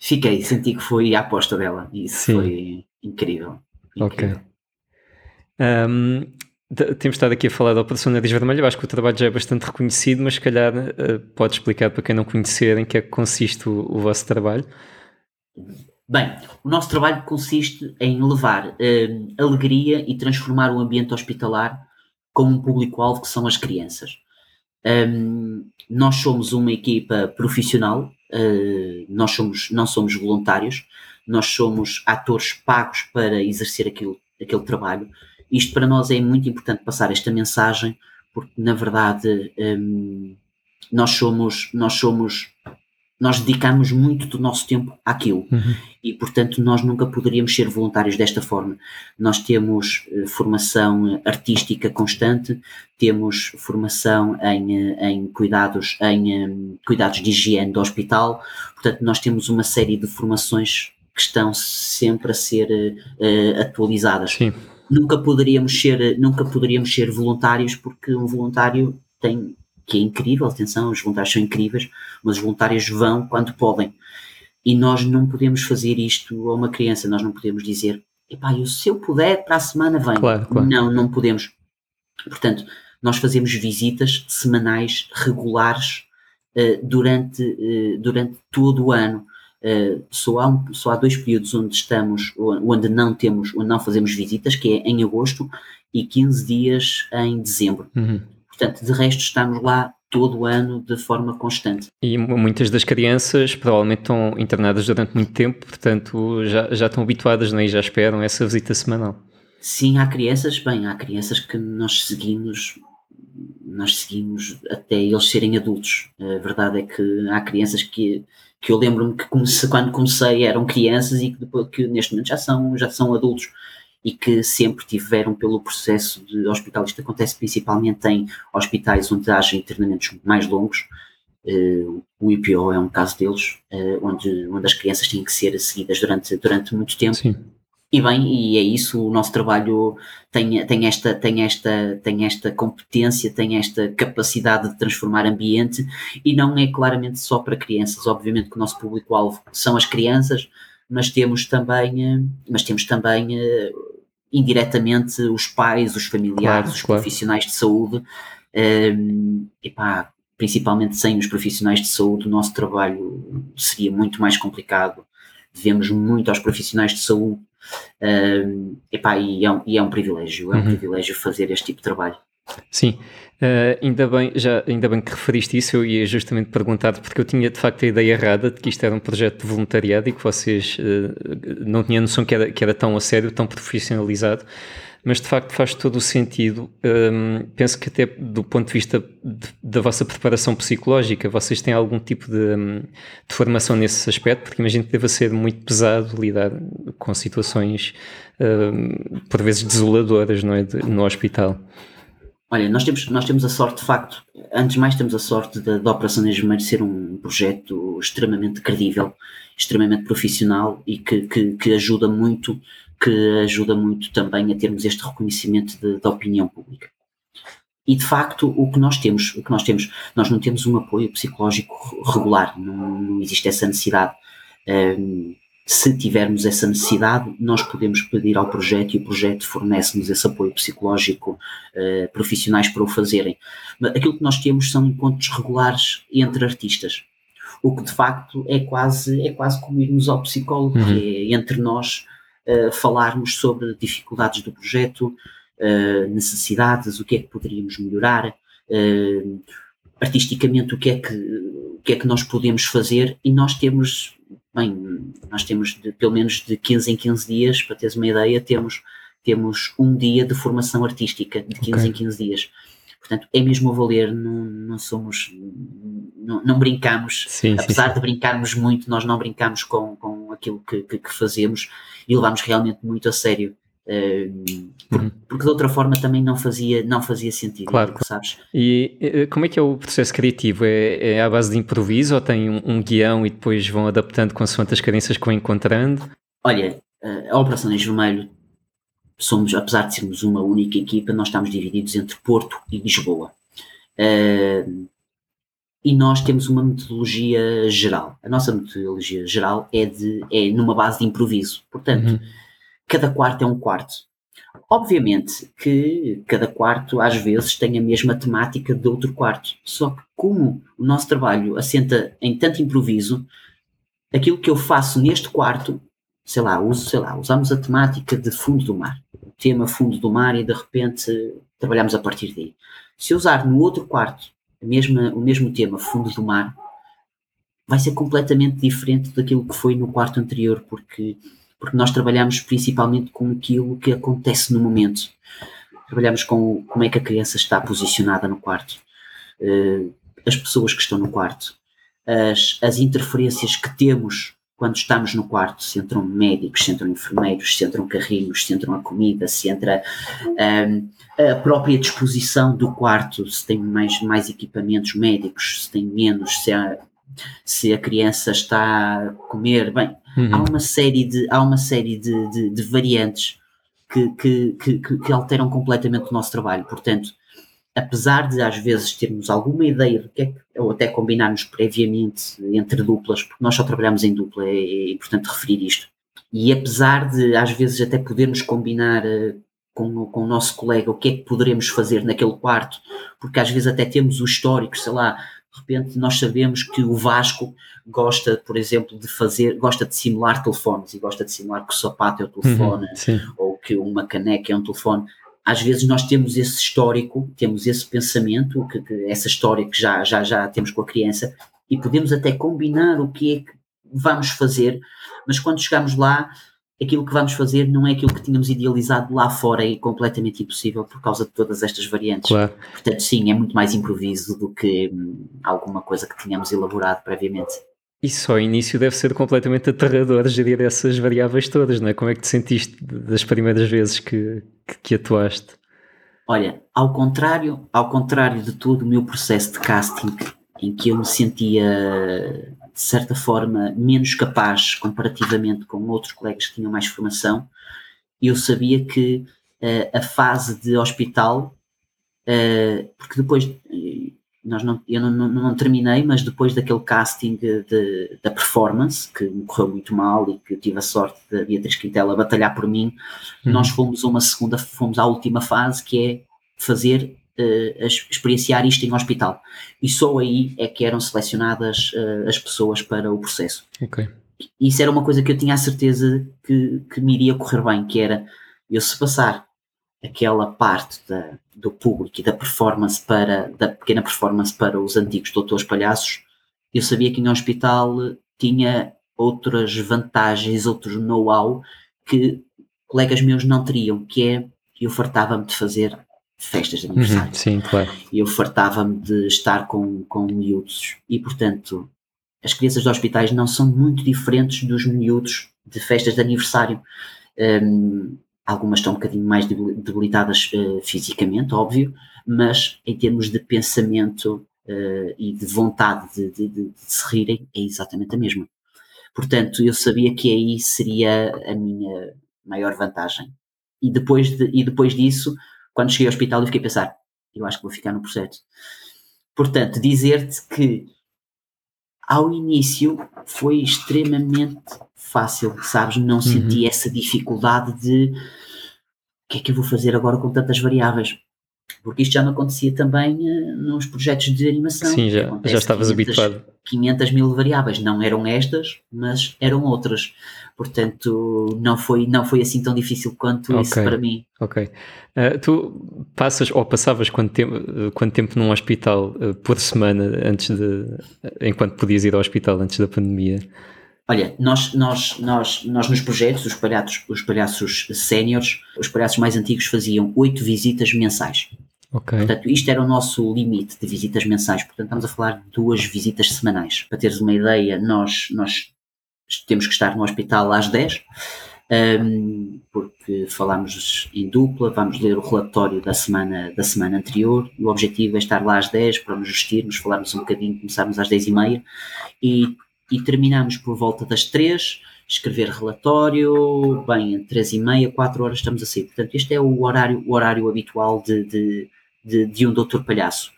Fiquei, senti que foi a aposta dela. E isso Sim. foi incrível. incrível. Ok. Um, temos estado aqui a falar da Operação Nariz Vermelho. Eu acho que o trabalho já é bastante reconhecido, mas se calhar uh, pode explicar para quem não conhecer em que é que consiste o, o vosso trabalho. Bem, o nosso trabalho consiste em levar uh, alegria e transformar o ambiente hospitalar com um público-alvo que são as crianças. Um, nós somos uma equipa profissional, uh, nós somos, não somos voluntários, nós somos atores pagos para exercer aquilo, aquele trabalho. Isto para nós é muito importante passar esta mensagem, porque na verdade um, nós somos, nós somos nós dedicamos muito do nosso tempo àquilo uhum. e, portanto, nós nunca poderíamos ser voluntários desta forma. Nós temos uh, formação artística constante, temos formação em, eh, em cuidados em um, cuidados de higiene do hospital, portanto, nós temos uma série de formações que estão sempre a ser uh, atualizadas. Sim. Nunca poderíamos ser nunca poderíamos ser voluntários porque um voluntário tem que é incrível, atenção, os voluntários são incríveis, mas os voluntários vão quando podem. E nós não podemos fazer isto a uma criança, nós não podemos dizer, epá, eu, se eu puder, para a semana vem. Claro, claro. Não, não podemos. Portanto, nós fazemos visitas semanais, regulares, uh, durante, uh, durante todo o ano. Uh, só, há um, só há dois períodos onde estamos, onde não temos, onde não fazemos visitas, que é em agosto e 15 dias em dezembro. Uhum. Portanto, de resto, estamos lá todo o ano de forma constante. E muitas das crianças provavelmente estão internadas durante muito tempo, portanto já, já estão habituadas né, e já esperam essa visita semanal. Sim, há crianças, bem, há crianças que nós seguimos, nós seguimos até eles serem adultos. A verdade é que há crianças que, que eu lembro-me que comecei, quando comecei eram crianças e que, depois, que neste momento já são, já são adultos e que sempre tiveram pelo processo de hospital. Isto acontece principalmente em hospitais onde haja internamentos mais longos. Uh, o IPO é um caso deles, uh, onde, onde as crianças têm que ser seguidas durante, durante muito tempo. Sim. E bem, e é isso, o nosso trabalho tem, tem, esta, tem, esta, tem esta competência, tem esta capacidade de transformar ambiente e não é claramente só para crianças. Obviamente que o nosso público-alvo são as crianças, mas temos também, eh, mas temos também indiretamente os pais, os familiares, claro, os claro. profissionais de saúde, um, ehm, epá, principalmente sem os profissionais de saúde, o nosso trabalho seria muito mais complicado. Devemos muito aos profissionais de saúde, um, ehm, epá, e, é um, e é um privilégio, é um uhum. privilégio fazer este tipo de trabalho. Sim, uh, ainda, bem, já, ainda bem que referiste isso, eu ia justamente perguntar porque eu tinha de facto a ideia errada de que isto era um projeto de voluntariado e que vocês uh, não tinham noção que era, que era tão a sério, tão profissionalizado, mas de facto faz todo o sentido. Um, ehm, penso que até do ponto de vista de, da vossa preparação psicológica, vocês têm algum tipo de, hum, de, formação nesse aspecto, porque imagino que deva ser muito pesado lidar com situações um, por vezes desoladoras não é, de, no hospital. Olha, nós temos, nós temos a sorte, de facto, antes de mais temos a sorte da, da Operação Vermelho ser um projeto extremamente credível, extremamente profissional e que, que, que, ajuda muito, que ajuda muito também a termos este reconhecimento da opinião pública. E de facto, o que nós temos, o que nós temos, nós não temos um apoio psicológico regular, não, não existe essa necessidade. Um, se tivermos essa necessidade, nós podemos pedir ao projeto e o projeto fornece-nos esse apoio psicológico uh, profissionais para o fazerem. Mas aquilo que nós temos são encontros regulares entre artistas, o que de facto é quase, é quase como irmos ao psicólogo, uhum. é entre nós uh, falarmos sobre dificuldades do projeto, uh, necessidades, o que é que poderíamos melhorar, artisticamente o que é que o que é que nós podemos fazer e nós temos bem, nós temos de, pelo menos de 15 em 15 dias, para teres uma ideia, temos, temos um dia de formação artística, de 15 okay. em 15 dias. Portanto, é mesmo a valer, não, não somos, não, não brincamos, sim, apesar sim, de brincarmos muito, nós não brincamos com, com aquilo que, que, que fazemos e levamos realmente muito a sério. Porque, de outra forma também não fazia, não fazia sentido, claro, sabes? E como é que é o processo criativo? É, é à base de improviso ou tem um, um guião e depois vão adaptando consoante as carências que vão encontrando? Olha, a Operação Anjo Vermelho, somos, apesar de sermos uma única equipa, nós estamos divididos entre Porto e Lisboa. Uh, e nós temos uma metodologia geral. A nossa metodologia geral é, de, é numa base de improviso. Portanto, uhum cada quarto é um quarto. Obviamente que cada quarto às vezes tem a mesma temática de outro quarto, só que como o nosso trabalho assenta em tanto improviso, aquilo que eu faço neste quarto, sei lá, uso, sei lá, usamos a temática de fundo do mar, o tema fundo do mar e de repente trabalhamos a partir daí. Se eu usar no outro quarto a mesma, o mesmo tema fundo do mar, vai ser completamente diferente daquilo que foi no quarto anterior, porque porque nós trabalhamos principalmente com aquilo que acontece no momento. Trabalhamos com como é que a criança está posicionada no quarto, uh, as pessoas que estão no quarto, as, as interferências que temos quando estamos no quarto, se entram médicos, se entram enfermeiros, se entram carrinhos, se entram a comida, se entra um, ehm, a própria disposição do quarto, se tem mais, mais equipamentos médicos, se tem menos, se a, se a criança está a comer, bem, Uhum. Há uma série de, há uma série de, de, de variantes que, que, que, que, alteram completamente o nosso trabalho. Portanto, apesar de às vezes termos alguma ideia do que é que, ou até combinarmos previamente entre duplas, porque nós só trabalhamos em dupla, é, é importante referir isto. E apesar de às vezes até podermos combinar uh, com, com o nosso colega o que é que poderemos fazer naquele quarto, porque às vezes até temos o histórico, sei lá, de repente nós sabemos que o Vasco gosta, por exemplo, de fazer, gosta de simular telefones e gosta de simular que o sapato é o telefone uhum, ou que uma caneca é um telefone. Às vezes nós temos esse histórico, temos esse pensamento, que, que, essa história que já, já, já temos com a criança e podemos até combinar o que é que vamos fazer, mas quando chegamos lá aquilo que vamos fazer não é aquilo que tínhamos idealizado lá fora e completamente impossível por causa de todas estas variantes. Claro. Portanto, sim, é muito mais improviso do que hum, alguma coisa que tínhamos elaborado previamente. E só o início deve ser completamente aterrador gerir essas variáveis todas, não é? Como é que te sentiste das primeiras vezes que, que, que atuaste? Olha, ao contrário, ao contrário de todo o meu processo de casting, em que eu me sentia de certa forma, menos capaz comparativamente com outros colegas que tinham mais formação, eu sabia que uh, a fase de hospital, uh, porque depois, nós não, eu não, não, não, terminei, mas depois daquele casting de, da performance, que me correu muito mal e que tive a sorte da Beatriz Quintela batalhar por mim, uhum. nós fomos a uma segunda, fomos à última fase, que é fazer uh, experienciar isto em hospital. E só aí é que eram selecionadas uh, as pessoas para o processo. Isso era uma coisa que eu tinha a certeza que, que me iria correr bem, que era eu se passar aquela parte da, do público e da performance para, da pequena performance para os antigos doutores palhaços, eu sabia que em hospital tinha outras vantagens, outros know-how que colegas meus não teriam, que é eu fartava-me de fazer festas de uhum, aniversário. Uhum, sim, claro. E eu fartava-me de estar com, com miúdos. E, portanto, as crianças de hospitais não são muito diferentes dos miúdos de festas de aniversário. Um, algumas estão um bocadinho mais debilitadas uh, fisicamente, óbvio, mas em termos de pensamento uh, e de vontade de, de, de, de se rirem, é exatamente a mesma. Portanto, eu sabia que aí seria a minha maior vantagem. E depois, de, e depois disso, quando cheguei ao hospital, eu fiquei a pensar: eu acho que vou ficar no processo. Portanto, dizer-te que ao início foi extremamente fácil, sabes? Não uhum. senti essa dificuldade de o que é que eu vou fazer agora com tantas variáveis? Porque isto já me acontecia também uh, nos projetos de animação. Sim, já, já estavas 500, habituado. 500 mil variáveis, não eram estas, mas eram outras. Portanto, não foi, não foi assim tão difícil quanto okay. isso para mim. Ok. Uh, tu passas ou passavas quanto tempo, quanto tempo num hospital uh, por semana antes de. enquanto podias ir ao hospital antes da pandemia? Olha, nós, nós, nós, nós nos projetos, os palhaços, os palhaços séniores, os palhaços mais antigos faziam oito visitas mensais. Okay. Portanto, isto era o nosso limite de visitas mensais. Portanto, estamos a falar de duas visitas semanais. Para teres uma ideia, nós, nós temos que estar no hospital às 10, um, porque falamos em dupla, vamos ler o relatório da semana, da semana anterior, o objetivo é estar lá às 10 para nos vestirmos, falarmos um bocadinho, começarmos às 10 e meia, e, e terminamos por volta das 3, escrever relatório, bem, entre 3 e meia, 4 horas estamos a sair. Portanto, este é o horário, o horário habitual de, de, de, de um doutor palhaço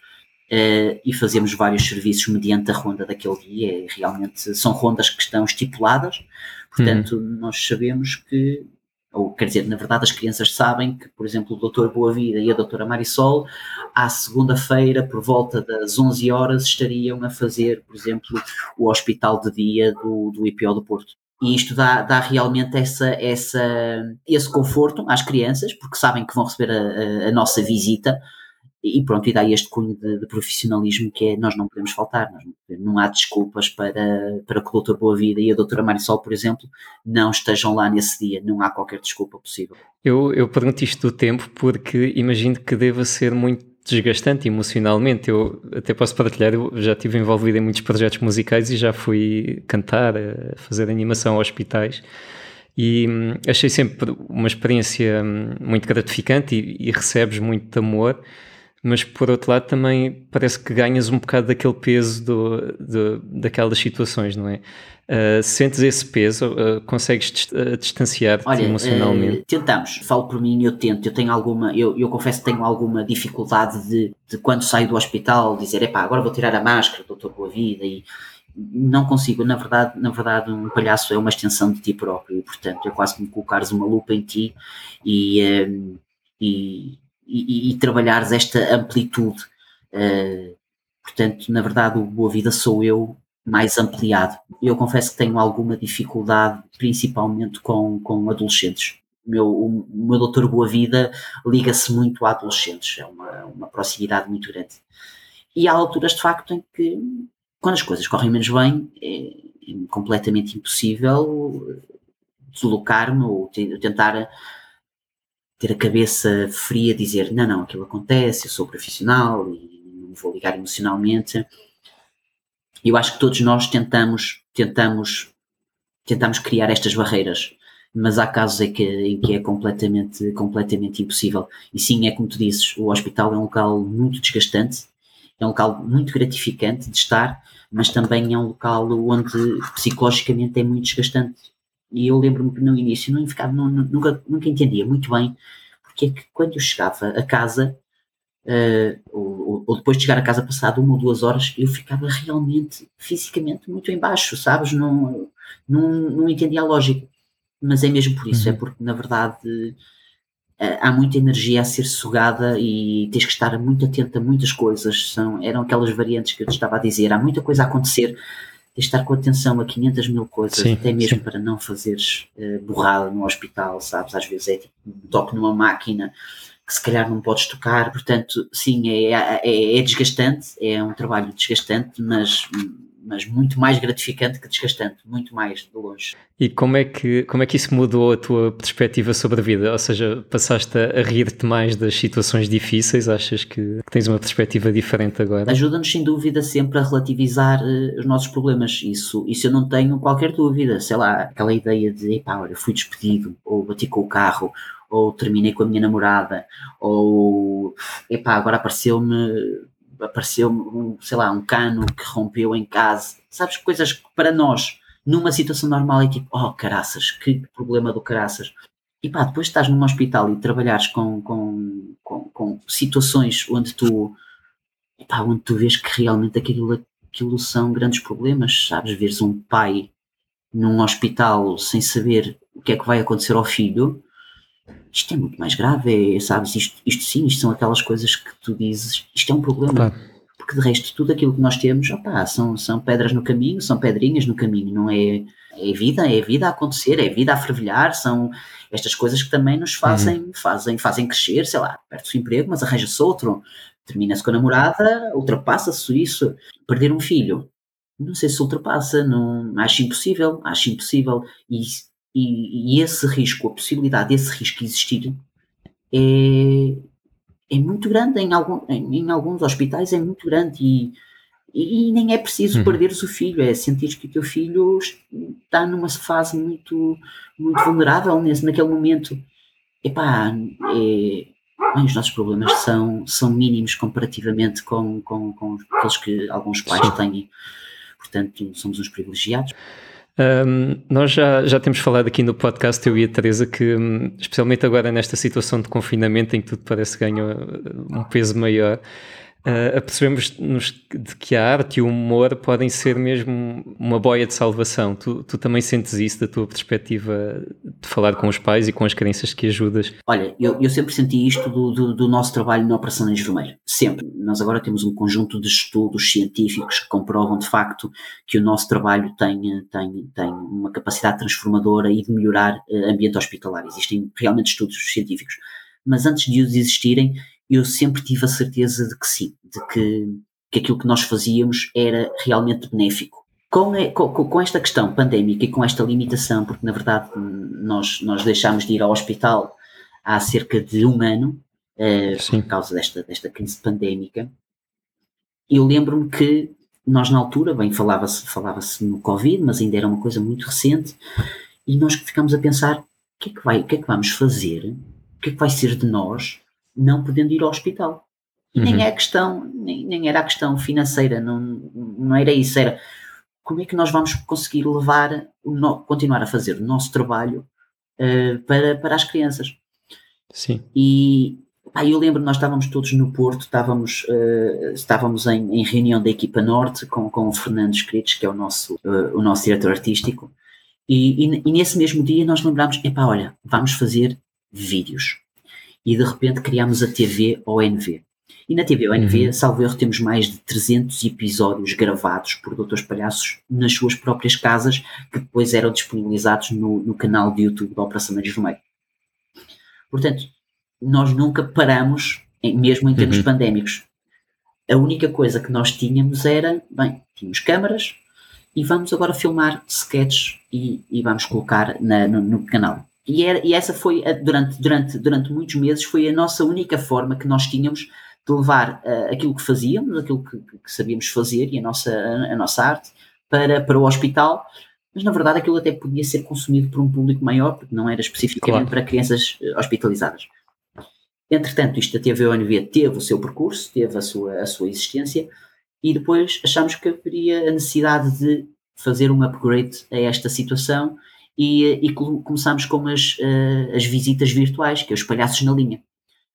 uh, e fazemos vários serviços mediante a ronda daquele dia. realmente são rondas que estão estipuladas, portanto, uhum. nós sabemos que, ou quer dizer, na verdade, as crianças sabem que, por exemplo, o doutor Boa Vida e a doutora Marisol, à segunda-feira, por volta das 11 horas, estariam a fazer, por exemplo, o hospital de dia do, do IPO do Porto. E isto dá, dá realmente essa, essa, esse conforto às crianças, porque sabem que vão receber a, a, a nossa visita, e pronto, e dá este cunho de, de, profissionalismo que é nós não podemos faltar, nós não, não, há desculpas para, para que o doutor Boa Vida e a doutora Marisol, por exemplo, não estejam lá nesse dia, não há qualquer desculpa possível. Eu, eu pergunto isto do tempo porque imagino que deva ser muito desgastante emocionalmente, eu até posso partilhar, eu já estive envolvido em muitos projetos musicais e já fui cantar, eh, fazer animação a hospitais, e hum, achei sempre uma experiência hum, muito gratificante e, e recebes muito amor, mas por outro lado também parece que ganhas um bocado daquele peso do, do daquelas situações, não é? Uh, sentes esse peso, uh, consegues uh, distanciar-te emocionalmente? Uh, tentamos, falo por mim, eu tento, eu tenho alguma, eu, eu confesso que tenho alguma dificuldade de, de quando saio do hospital dizer, epá, agora vou tirar a máscara, doutor boa vida e não consigo, na verdade, na verdade um palhaço é uma extensão de ti próprio e portanto é quase como colocares uma lupa em ti e, e e, e, trabalhares esta amplitude. Uh, portanto, na verdade, o Boa Vida sou eu mais ampliado. Eu confesso que tenho alguma dificuldade, principalmente com, com adolescentes. O meu, o, meu doutor Boa Vida liga-se muito a adolescentes, é uma, uma proximidade muito grande. E há alturas, de facto, em que, quando as coisas correm menos bem, é, é completamente impossível deslocar-me ou tentar ter a cabeça fria, dizer não, não, aquilo acontece, eu sou profissional e não vou ligar emocionalmente. Eu acho que todos nós tentamos, tentamos, tentamos criar estas barreiras, mas há casos em que, em que é completamente, completamente impossível. E sim, é como tu dizes, o hospital é um local muito desgastante, é um local muito gratificante de estar, mas também é um local onde psicologicamente é muito desgastante e eu lembro-me que no início não ficava, não, nunca, nunca entendia muito bem porque é que quando eu chegava a casa, uh, ou, ou, depois de chegar a casa passado uma ou duas horas, eu ficava realmente, fisicamente, muito embaixo, sabes? Não, não, não entendia a lógica. Mas é mesmo por isso, é uhum. é porque na verdade uh, há muita energia a ser sugada e tens que estar muito atento a muitas coisas. São, eram aquelas variantes que eu te estava a dizer, há muita coisa a acontecer estar com atenção a 500 mil coisas, sim, até mesmo sim. para não fazeres uh, borrada no hospital, sabes? Às vezes é tipo um toque numa máquina que se calhar não podes tocar, portanto, sim, é, é, é desgastante, é um trabalho desgastante, mas mas muito mais gratificante que desgastante, muito mais de longe. E como é que, como é que isso mudou a tua perspectiva sobre a vida? Ou seja, passaste a rir-te mais das situações difíceis? Achas que, que tens uma perspectiva diferente agora? Ajuda-nos sem dúvida sempre a relativizar uh, os nossos problemas. Isso, isso eu não tenho qualquer dúvida. Sei lá, aquela ideia de, epá, olha, fui despedido, ou bati com o carro, ou terminei com a minha namorada, ou, epá, agora apareceu-me apareceu um, sei lá, um cano que rompeu em casa, sabes, coisas que para nós, numa situação normal, é tipo, oh caraças, que problema do caraças. E pá, depois estás num hospital e trabalhares com, com, com, com situações onde tu, pá, onde tu vês que realmente aquilo aquilo são grandes problemas, sabes? Veres um pai num hospital sem saber o que é que vai acontecer ao filho, isto é muito mais grave, é, sabes? Isto, isto sim, isto são aquelas coisas que tu dizes, isto é um problema. Porque de resto, tudo aquilo que nós temos, opa, são, são pedras no caminho, são pedrinhas no caminho, não é? É vida, é vida a acontecer, é vida a fervilhar, são estas coisas que também nos fazem, uhum. fazem, fazem crescer, sei lá, perde-se o emprego, mas arranja-se outro, termina-se com a namorada, ultrapassa-se isso. Perder um filho, não sei se ultrapassa, não, acho impossível, acho impossível. E, e, e esse risco, a possibilidade desse risco existir é, é muito grande em, algum, em, em alguns hospitais, é muito grande e, e nem é preciso uhum. perderes o filho, é sentir que o teu filho está numa fase muito, muito vulnerável nesse, naquele momento. Epá, é, bem, os nossos problemas são, são mínimos comparativamente com, com, com aqueles que alguns pais Sim. têm. Portanto, somos uns privilegiados. Um, nós já, já temos falado aqui no podcast, eu e a Teresa, que hum, especialmente agora nesta situação de confinamento em que tudo parece ganhar um peso maior, uh, apercebemos-nos de que a arte e o humor podem ser mesmo uma boia de salvação. Tu, tu também sentes isso da tua perspectiva de falar com os pais e com as crianças que ajudas? Olha, eu, eu sempre senti isto do, do, do nosso trabalho na Operação Nariz Vermelho. Sempre. Nós agora temos um conjunto de estudos científicos que comprovam de facto que o nosso trabalho tem, tem, tem uma capacidade transformadora e de melhorar uh, ambiente hospitalar. Existem realmente estudos científicos. Mas antes de os existirem, eu sempre tive a certeza de que sim, de que, que aquilo que nós fazíamos era realmente benéfico. Com, com, com, esta questão pandémica e com esta limitação, porque na verdade nós, nós deixámos de ir ao hospital há cerca de um ano, uh, por causa desta, desta crise pandémica, eu lembro-me que nós na altura, bem, falava-se falava no Covid, mas ainda era uma coisa muito recente, e nós ficámos a pensar, o que é que, vai, o que, é que vamos fazer? O que é que vai ser de nós não podendo ir ao hospital. E uhum. nem é a questão, nem, nem, era a questão financeira, não, não era isso, era como é que nós vamos conseguir levar, no, continuar a fazer o nosso trabalho uh, para, para as crianças. Sim. E pá, eu lembro, nós estávamos todos no Porto, estávamos, uh, estávamos em, em, reunião da equipa Norte com, com o Fernando Escritos, que é o nosso, uh, o nosso diretor artístico, e, e, e, nesse mesmo dia nós lembrámos, epá, olha, vamos fazer vídeos e de repente criámos a TV ONV. E na TV ONV, uhum. salvo erro, temos mais de 300 episódios gravados por Doutores Palhaços nas suas próprias casas, que depois eram disponibilizados no, no canal de YouTube da Operação Nariz Vermelho. Portanto, nós nunca paramos, mesmo em termos uhum. pandémicos. A única coisa que nós tínhamos era, bem, tínhamos câmaras e vamos agora filmar sketches e, e vamos colocar na, no, no canal. E, era, e essa foi, a, durante, durante, durante muitos meses, foi a nossa única forma que nós tínhamos de levar uh, aquilo que fazíamos, aquilo que, que, sabíamos fazer e a nossa, a, a, nossa arte para, para o hospital, mas na verdade aquilo até podia ser consumido por um público maior, porque não era especificamente claro. para crianças eh, hospitalizadas. Entretanto, isto da TVONV teve o seu percurso, teve a sua, a sua existência, e depois achámos que haveria a necessidade de fazer um upgrade a esta situação e, e começámos com as, uh, as visitas virtuais, que é os palhaços na linha.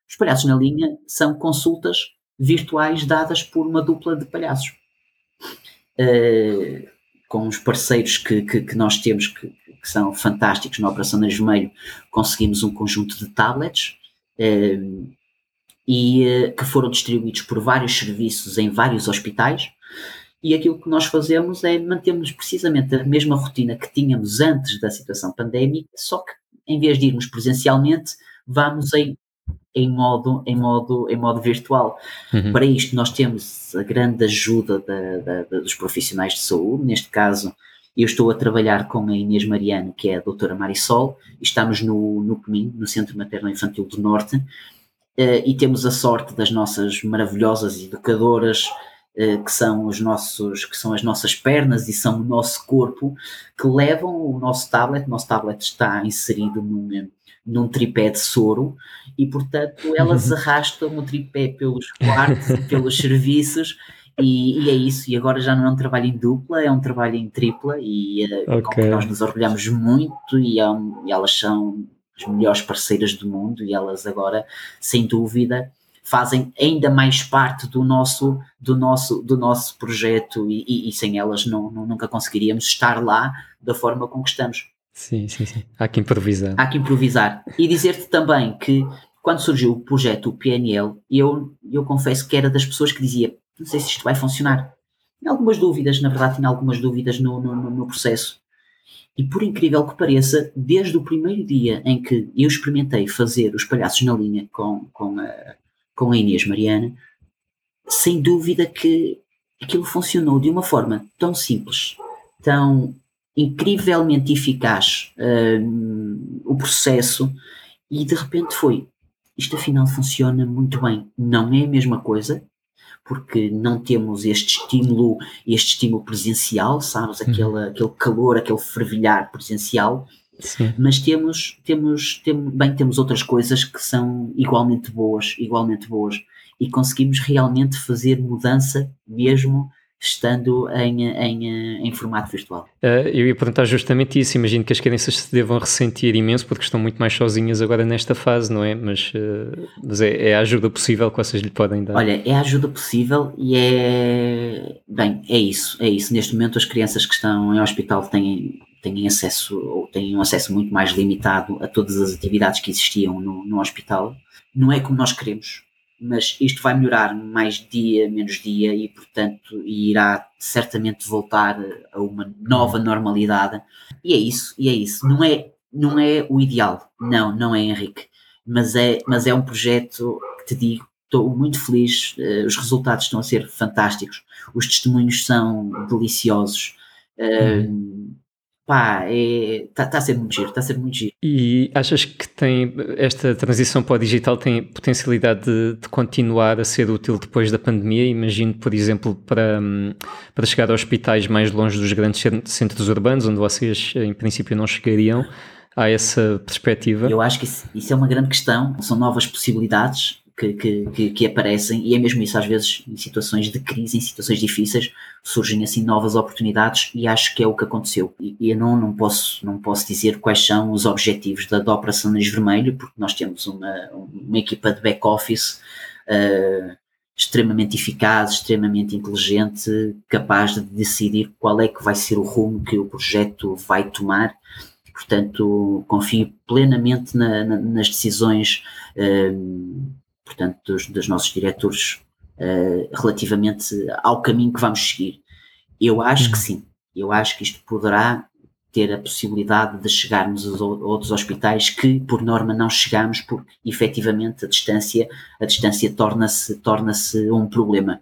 Os palhaços na linha são consultas virtuais dadas por uma dupla de palhaços. Uh, com os parceiros que, que, que nós temos, que, que, são fantásticos na Operação Nariz Vermelho, conseguimos um conjunto de tablets uh, e uh, que foram distribuídos por vários serviços em vários hospitais e aquilo que nós fazemos é mantermos precisamente a mesma rotina que tínhamos antes da situação pandémica, só que em vez de irmos presencialmente, vamos em, em, modo, em, modo, em modo virtual. Uhum. Para isto, nós temos a grande ajuda da, da, da, dos profissionais de saúde, neste caso. Eu estou a trabalhar com a Inês Mariano, que é a doutora Marisol, e estamos no, no CMIN, no Centro Materno Infantil do Norte, uh, e temos a sorte das nossas maravilhosas educadoras, eh, que são os nossos, que são as nossas pernas e são o nosso corpo, que levam o nosso tablet, o nosso tablet está inserido num, num tripé de soro e, portanto, elas arrastam o tripé pelos quartos e pelos serviços e, e, é isso, e agora já não é um trabalho em dupla, é um trabalho em tripla e uh, okay. nós nos orgulhamos muito e, é um, e, elas são as melhores parceiras do mundo e elas agora, sem dúvida, fazem ainda mais parte do nosso, do nosso, do nosso projeto e, e, e sem elas não, não, nunca conseguiríamos estar lá da forma com que estamos. Sim, sim, sim. Há que improvisar. Há que improvisar. E dizer-te também que quando surgiu o projeto o PNL, eu, eu confesso que era das pessoas que dizia, não sei se isto vai funcionar. Tinha algumas dúvidas, na verdade tinha algumas dúvidas no, no, no processo. E por incrível que pareça, desde o primeiro dia em que eu experimentei fazer os palhaços na linha com, com, a, com a Inês Mariana, sem dúvida que aquilo funcionou de uma forma tão simples, tão incrivelmente eficaz uh, o processo e de repente foi isto afinal funciona muito bem. Não é a mesma coisa, porque não temos este estímulo, este estímulo presencial, sabes? Aquele, uhum. aquele calor, aquele fervilhar presencial. Sim. Mas temos, temos, temos, bem, temos outras coisas que são igualmente boas, igualmente boas, e conseguimos realmente fazer mudança mesmo estando em, em, em formato virtual. Uh, eu ia perguntar justamente isso. Imagino que as crianças se devam ressentir imenso porque estão muito mais sozinhas agora nesta fase, não é? Mas, uh, mas é, é, a ajuda possível que vocês lhe podem dar. Olha, é a ajuda possível e é. Bem, é isso, é isso. Neste momento, as crianças que estão em hospital têm, têm acesso ou têm um acesso muito mais limitado a todas as atividades que existiam no, no hospital. Não é como nós queremos, mas isto vai melhorar mais dia, menos dia e, portanto, irá certamente voltar a uma nova normalidade. E é isso, e é isso. Não é, não é o ideal, não, não é Henrique, mas é, mas é um projeto que te digo, estou muito feliz, uh, os resultados estão a ser fantásticos, os testemunhos são deliciosos. Uh, pá, está é, tá a ser muito giro, está a ser muito giro. E achas que tem esta transição para o digital tem potencialidade de, de, continuar a ser útil depois da pandemia? Imagino, por exemplo, para, para chegar a hospitais mais longe dos grandes centros urbanos, onde vocês em princípio não chegariam. Há essa perspectiva? Eu acho que isso, isso é uma grande questão, são novas possibilidades que, que, que, aparecem, e é mesmo isso, às vezes, em situações de crise, em situações difíceis, surgem assim novas oportunidades, e acho que é o que aconteceu. E, e eu não, não, posso, não posso dizer quais são os objetivos da, da Operação Nariz Vermelho, porque nós temos uma, uma equipa de back-office uh, extremamente eficaz, extremamente inteligente, capaz de decidir qual é que vai ser o rumo que o projeto vai tomar. Portanto, confio plenamente na, na, nas decisões uh, portanto, dos, dos nossos diretores uh, relativamente ao caminho que vamos seguir. Eu acho que uhum. sim, eu acho que isto poderá ter a possibilidade de chegarmos a outros hospitais que, por norma, não chegamos porque, efetivamente, a distância, a distância torna-se torna-se um problema.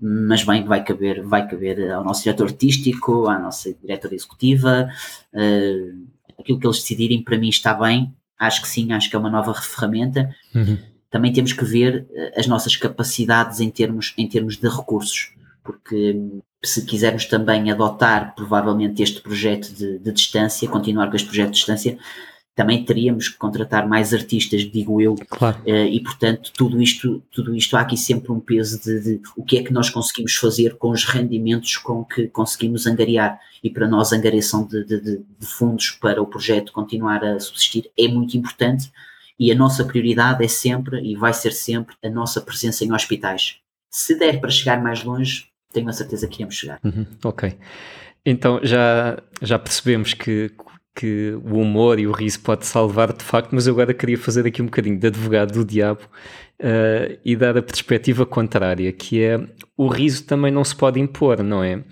Mas bem, vai caber, vai caber ao nosso diretor artístico, à nossa diretora executiva, uh, aquilo que eles decidirem para mim está bem, acho que sim, acho que é uma nova ferramenta. Uhum também temos que ver eh, as nossas capacidades em termos, em termos de recursos, porque hum, se quisermos também adotar provavelmente este projeto de, de distância, continuar com este projeto de distância, também teríamos que contratar mais artistas, digo eu, claro. uh, e portanto tudo isto, tudo isto há aqui sempre um peso de, de, o que é que nós conseguimos fazer com os rendimentos com que conseguimos angariar e para nós a angariação de, de fundos para o projeto continuar a subsistir é muito importante e a nossa prioridade é sempre e vai ser sempre a nossa presença em hospitais. Se der para chegar mais longe, tenho a certeza que iremos chegar. Uhum, ok. Então já, já percebemos que, que o humor e o riso pode salvar de facto, mas eu agora queria fazer aqui um bocadinho de advogado do diabo uh, e dar a perspectiva contrária, que é o riso também não se pode impor, não é?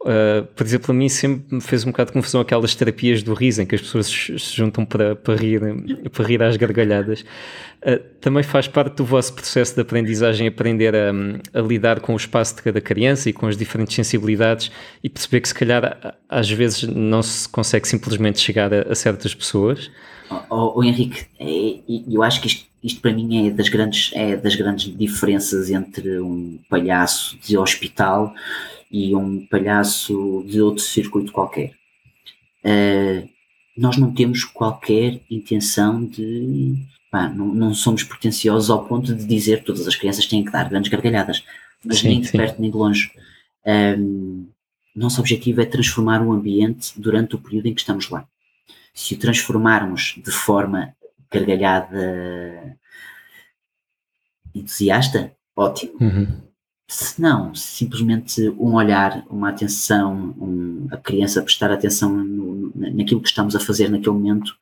Uh, por exemplo, a mim sempre me fez um bocado de confusão aquelas terapias do riso em que as pessoas se juntam para, para, rir, para rir às gargalhadas. Uh, também faz parte do vosso processo de aprendizagem aprender a, a, lidar com o espaço de cada criança e com as diferentes sensibilidades e perceber que se calhar às vezes não se consegue simplesmente chegar a, a certas pessoas. Oh, oh, Henrique, é, eu acho que isto, isto para mim é das, grandes, é das grandes diferenças entre um palhaço de hospital e um palhaço de outro circuito qualquer. Uh, nós não temos qualquer intenção de. Pá, não, não, somos pretenciosos ao ponto de dizer que todas as crianças têm que dar grandes gargalhadas, mas sim, nem de sim. perto nem de longe. Um, nosso objetivo é transformar o ambiente durante o período em que estamos lá. Se o transformarmos de forma gargalhada entusiasta, ótimo. Uhum. Se não, simplesmente um olhar, uma atenção, um, a criança prestar atenção no, naquilo que estamos a fazer naquele momento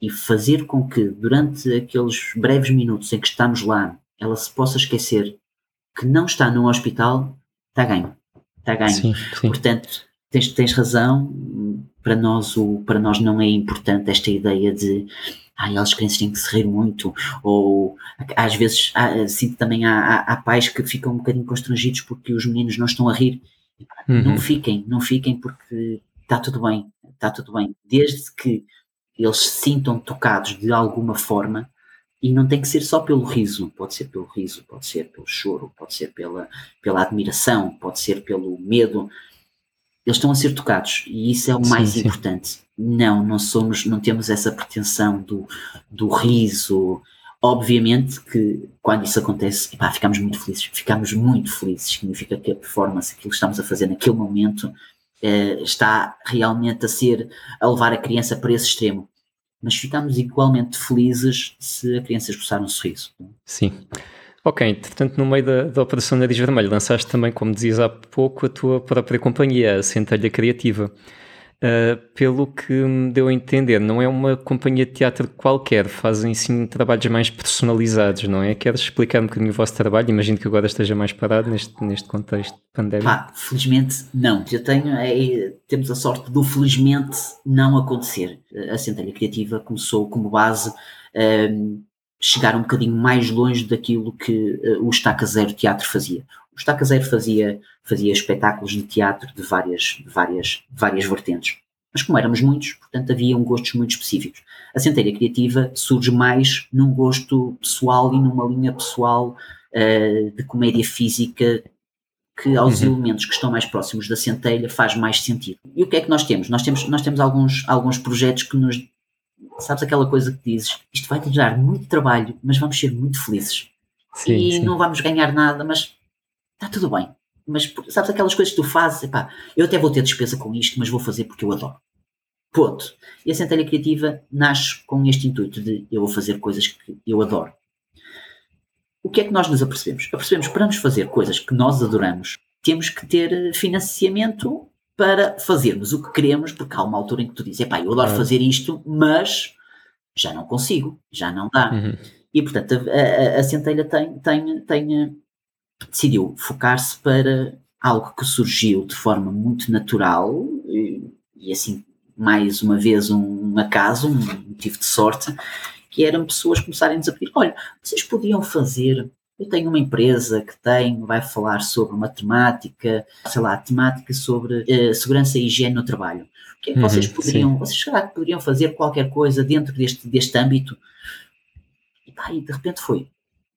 e fazer com que durante aqueles breves minutos em que estamos lá, ela se possa esquecer que não está num hospital, está ganho. Está ganho. Sim, sim. Portanto, tens, tens razão, para nós, o, para nós não é importante esta ideia de ah, elas crianças têm que se rir muito, ou às vezes há, sinto também há, há, há, pais que ficam um bocadinho constrangidos porque os meninos não estão a rir. Uhum. Não fiquem, não fiquem porque está tudo bem, está tudo bem. Desde que eles se sintam tocados de alguma forma, e não tem que ser só pelo riso, pode ser pelo riso, pode ser pelo choro, pode ser pela, pela admiração, pode ser pelo medo. Eles estão a ser tocados e isso é o sim, mais sim. importante. Não, não somos, não temos essa pretensão do, do riso. Obviamente que quando isso acontece, epá, ficamos muito felizes, ficamos muito felizes. Significa que a performance, aquilo que estamos a fazer naquele momento, eh, está realmente a ser, a levar a criança para esse extremo. Mas ficamos igualmente felizes se a criança esboçar um sorriso. Sim. Ok, portanto, no meio da, da Operação Nariz Vermelho, lançaste também, como dizias há pouco, a tua própria companhia, a Centelha Criativa. Uh, pelo que me deu a entender, não é uma companhia de teatro qualquer, fazem sim trabalhos mais personalizados, não é? Queres explicar um bocadinho o vosso trabalho? Imagino que agora esteja mais parado neste, neste contexto pandémico. Pá, felizmente não. Eu tenho, é, temos a sorte do felizmente não acontecer. A Centelha Criativa começou como base um, chegar um bocadinho mais longe daquilo que uh, o Estaca Zero Teatro fazia. O Estaca Zero fazia, fazia espetáculos de teatro de várias, várias, várias vertentes. Mas como éramos muitos, portanto haviam gostos muito específicos. A Centelha Criativa surge mais num gosto pessoal e numa linha pessoal uh, de comédia física que aos uhum. elementos que estão mais próximos da centelha faz mais sentido. E o que é que nós temos? Nós temos, nós temos alguns, alguns projetos que nos. Sabes aquela coisa que dizes? Isto vai te dar muito trabalho, mas vamos ser muito felizes. Sim, e sim. não vamos ganhar nada, mas está tudo bem. Mas sabes aquelas coisas que tu fazes? Epá, eu até vou ter despesa com isto, mas vou fazer porque eu adoro. Ponto. E a Centelha Criativa nasce com este intuito de eu vou fazer coisas que eu adoro. O que é que nós nos apercebemos? Apercebemos que para nos fazer coisas que nós adoramos, temos que ter financiamento para fazermos o que queremos, porque há uma altura em que tu dizes, epá, eu adoro ah. fazer isto, mas já não consigo, já não dá. Uhum. E portanto a, a, a Centelha tem, tem, tem decidiu focar-se para algo que surgiu de forma muito natural e, e assim, mais uma vez, um, um, acaso, um motivo de sorte, que eram pessoas começarem-nos a pedir: olha, vocês podiam fazer. Eu tenho uma empresa que tem, vai falar sobre uma temática, sei lá, temática sobre uh, segurança e higiene no trabalho. O que é que uhum, vocês poderiam, sim. vocês será que poderiam fazer qualquer coisa dentro deste, deste âmbito? E, pá, e de repente foi,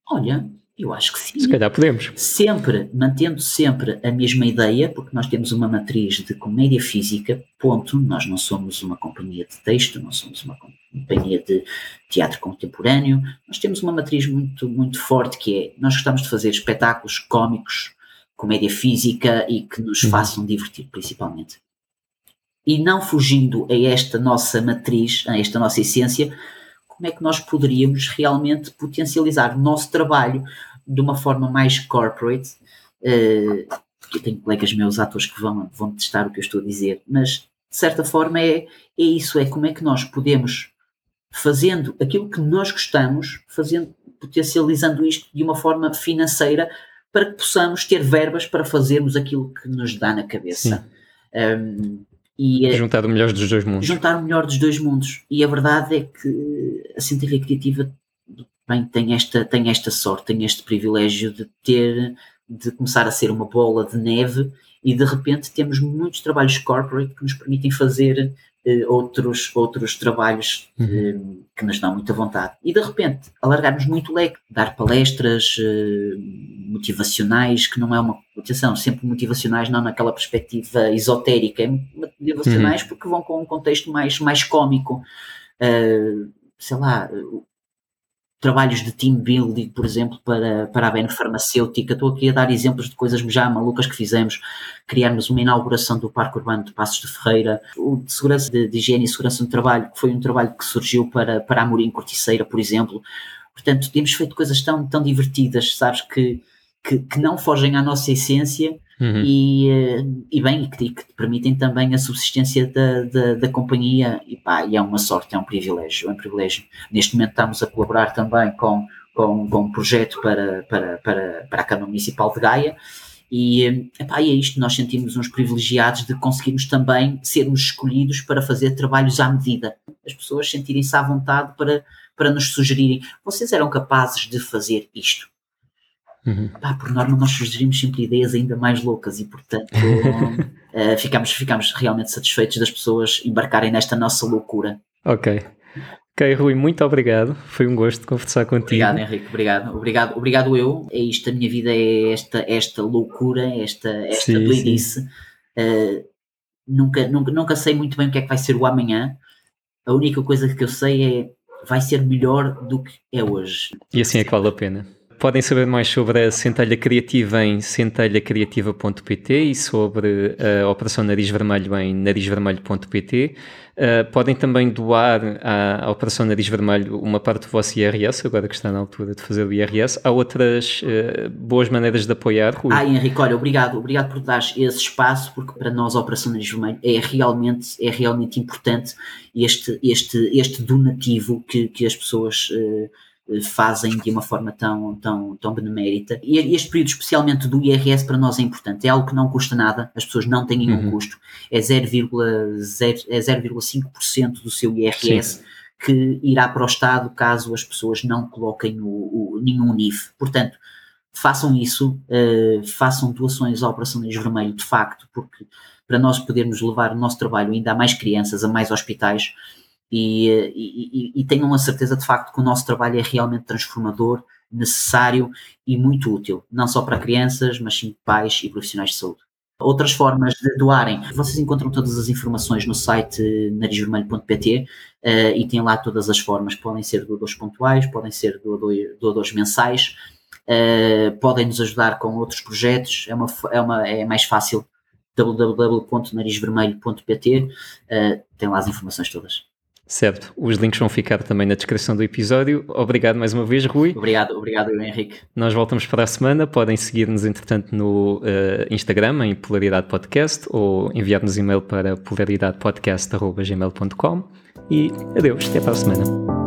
olha, eu acho que sim. Se calhar podemos. Sempre, mantendo sempre a mesma ideia, porque nós temos uma matriz de comédia física, ponto. Nós não somos uma companhia de texto, não somos uma companhia de teatro contemporâneo. Nós temos uma matriz muito, muito forte que é, nós gostamos de fazer espetáculos cómicos, comédia física e que nos uhum. façam divertir, principalmente. E não fugindo a esta nossa matriz, a esta nossa essência, como é que nós poderíamos realmente potencializar o nosso trabalho de uma forma mais corporate. Uh, eu tenho colegas meus atores que vão, vão testar o que eu estou a dizer, mas de certa forma é, é isso, é como é que nós podemos, fazendo aquilo que nós gostamos, fazendo, potencializando isto de uma forma financeira para que possamos ter verbas para fazermos aquilo que nos dá na cabeça. Um, e, eh, juntar o melhor dos dois mundos. Juntar o melhor dos dois mundos. E a verdade é que a Centelha Criativa bem, tem esta, tem esta sorte, tem este privilégio de ter, de começar a ser uma bola de neve e de repente temos muitos trabalhos corporate que nos permitem fazer uh, outros, outros trabalhos uh, que nos dão muita vontade. E de repente alargarmos muito o leque, dar palestras uh, motivacionais, que não é uma, atenção, sempre motivacionais, não naquela perspectiva esotérica, é motivacionais uhum. porque vão com um contexto mais, mais cómico. sei lá, trabalhos de team building, por exemplo, para, para a BN Farmacêutica. Estou aqui a dar exemplos de coisas já malucas que fizemos. Criarmos uma inauguração do Parque Urbano de Passos de Ferreira, o de segurança de, de higiene e segurança no trabalho, que foi um trabalho que surgiu para, para a Morim Corticeira, por exemplo. Portanto, temos feito coisas tão, tão divertidas, sabes, que, que, que não fogem à nossa essência uhum. e, eh, e bem, e que, que, permitem também a subsistência da, da, da, companhia e pá, e é uma sorte, é um privilégio, é um privilégio. Neste momento estamos a colaborar também com, com, com um projeto para, para, para, para a Câmara Municipal de Gaia e, epá, e é isto, nós sentimos uns privilegiados de conseguirmos também sermos escolhidos para fazer trabalhos à medida. As pessoas sentirem-se à vontade para, para nos sugerirem, vocês eram capazes de fazer isto. Uhum. Epá, por norma nós sugerimos sempre ideias ainda mais loucas e portanto uh, ficamos, ficamos realmente satisfeitos das pessoas embarcarem nesta nossa loucura. Ok. Ok, Rui, muito obrigado. Foi um gosto conversar contigo. Obrigado, Henrique. Obrigado. Obrigado, obrigado eu. É isto, a minha vida é esta, esta loucura, esta, esta sim, doidice. Sim. Uh, nunca, nunca, nunca sei muito bem o que é que vai ser o amanhã. A única coisa que eu sei é vai ser melhor do que é hoje. E assim é que vale a pena. Podem saber mais sobre a Centelha Criativa em centelhacriativa.pt e sobre a Operação Nariz Vermelho em narizvermelho.pt. Uh, podem também doar à, à, Operação Nariz Vermelho uma parte do vosso IRS, agora que está na altura de fazer o IRS. Há outras uh, boas maneiras de apoiar, Rui? Ah, Henrique, olha, obrigado, obrigado por dar esse espaço, porque para nós a Operação Nariz Vermelho é realmente, é realmente importante este, este, este donativo que, que as pessoas. Uh, fazem de uma forma tão, tão, tão benemérita. E este período, especialmente do IRS, para nós é importante. É algo que não custa nada, as pessoas não têm nenhum uhum. custo. É 0,5% é 0, do seu IRS. Sim. Que irá para o Estado caso as pessoas não coloquem o, o nenhum NIF. Portanto, façam isso, uh, façam doações à Operação Nariz Vermelho, de facto, porque para nós podermos levar o nosso trabalho ainda a mais crianças, a mais hospitais, e, e, e, tenham a certeza de facto que o nosso trabalho é realmente transformador, necessário e muito útil, não só para crianças, mas sim pais e profissionais de saúde. Outras formas de doarem, vocês encontram todas as informações no site narizvermelho.pt uh, e tem lá todas as formas, podem ser doadores pontuais, podem ser doadores mensais, uh, podem nos ajudar com outros projetos, é, uma, é, uma, é mais fácil. www.narizvermelho.pt, uh, eh, tem lá as informações todas. Certo, os links vão ficar também na descrição do episódio. Obrigado mais uma vez, Rui. Obrigado, obrigado, Henrique. Nós voltamos para a semana. Podem seguir-nos, entretanto, no uh, Instagram, em Polaridade Podcast, ou enviar-nos e-mail para polaridadepodcast.gmail.com. E adeus, até para a semana.